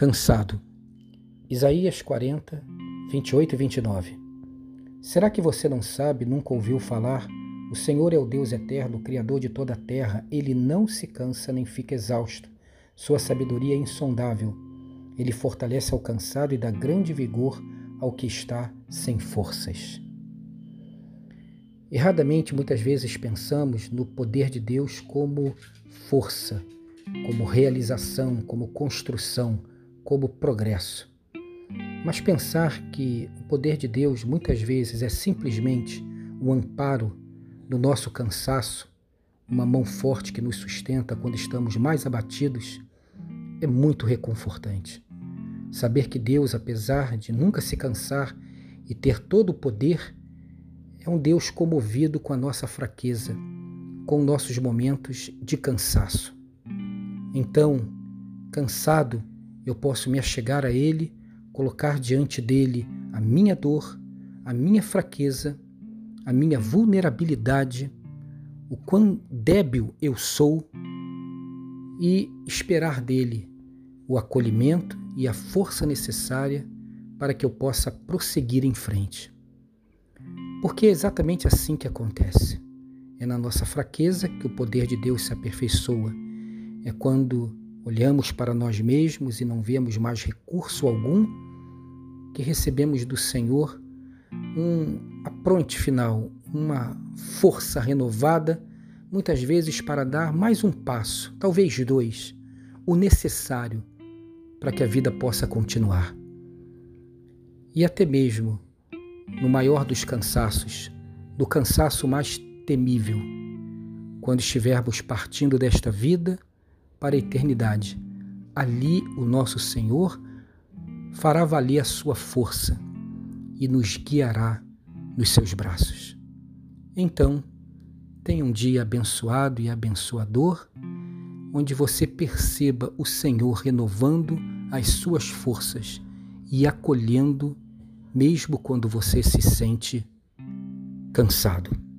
cansado. Isaías 40, 28 e 29. Será que você não sabe, nunca ouviu falar? O Senhor é o Deus eterno, Criador de toda a terra. Ele não se cansa nem fica exausto. Sua sabedoria é insondável. Ele fortalece ao cansado e dá grande vigor ao que está sem forças. Erradamente, muitas vezes pensamos no poder de Deus como força, como realização, como construção, como progresso. Mas pensar que o poder de Deus muitas vezes é simplesmente o amparo do nosso cansaço, uma mão forte que nos sustenta quando estamos mais abatidos, é muito reconfortante. Saber que Deus, apesar de nunca se cansar e ter todo o poder, é um Deus comovido com a nossa fraqueza, com nossos momentos de cansaço. Então, cansado, eu posso me achegar a Ele, colocar diante dele a minha dor, a minha fraqueza, a minha vulnerabilidade, o quão débil eu sou e esperar dele o acolhimento e a força necessária para que eu possa prosseguir em frente. Porque é exatamente assim que acontece. É na nossa fraqueza que o poder de Deus se aperfeiçoa. É quando olhamos para nós mesmos e não vemos mais recurso algum, que recebemos do Senhor um apronte final, uma força renovada, muitas vezes para dar mais um passo, talvez dois, o necessário para que a vida possa continuar. E até mesmo no maior dos cansaços, do cansaço mais temível, quando estivermos partindo desta vida para a eternidade. Ali o nosso Senhor fará valer a sua força e nos guiará nos seus braços. Então, tenha um dia abençoado e abençoador, onde você perceba o Senhor renovando as suas forças e acolhendo, mesmo quando você se sente cansado.